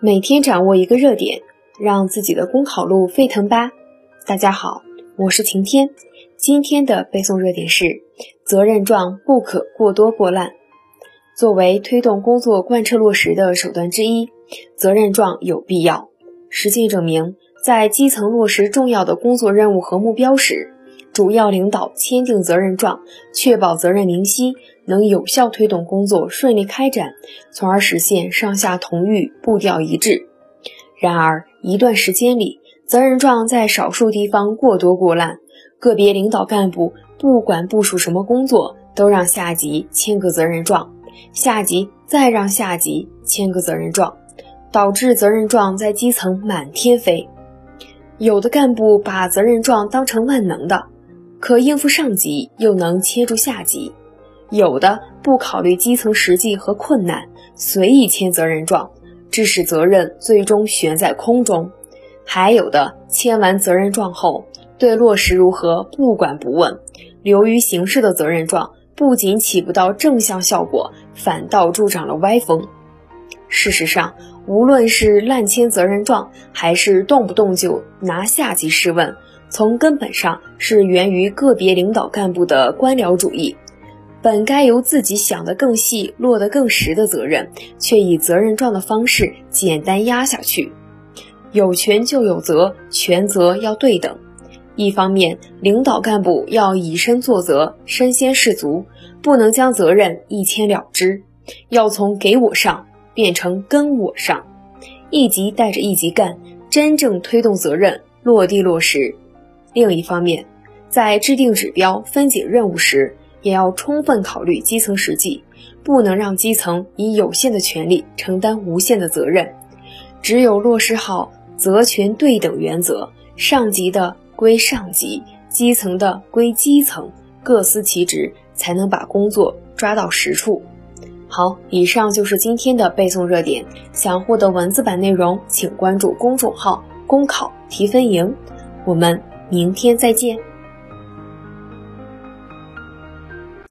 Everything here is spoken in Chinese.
每天掌握一个热点，让自己的公考路沸腾吧！大家好，我是晴天。今天的背诵热点是：责任状不可过多过滥。作为推动工作贯彻落实的手段之一，责任状有必要。实践证明，在基层落实重要的工作任务和目标时，主要领导签订责任状，确保责任明晰。能有效推动工作顺利开展，从而实现上下同欲、步调一致。然而，一段时间里，责任状在少数地方过多过滥，个别领导干部不管部署什么工作，都让下级签个责任状，下级再让下级签个责任状，导致责任状在基层满天飞。有的干部把责任状当成万能的，可应付上级，又能牵住下级。有的不考虑基层实际和困难，随意签责任状，致使责任最终悬在空中；还有的签完责任状后，对落实如何不管不问，流于形式的责任状不仅起不到正向效果，反倒助长了歪风。事实上，无论是滥签责任状，还是动不动就拿下级试问，从根本上是源于个别领导干部的官僚主义。本该由自己想得更细、落得更实的责任，却以责任状的方式简单压下去。有权就有责，权责要对等。一方面，领导干部要以身作则，身先士卒，不能将责任一签了之，要从给我上变成跟我上，一级带着一级干，真正推动责任落地落实。另一方面，在制定指标、分解任务时，也要充分考虑基层实际，不能让基层以有限的权利承担无限的责任。只有落实好责权对等原则，上级的归上级，基层的归基层，各司其职，才能把工作抓到实处。好，以上就是今天的背诵热点。想获得文字版内容，请关注公众号“公考提分营”。我们明天再见。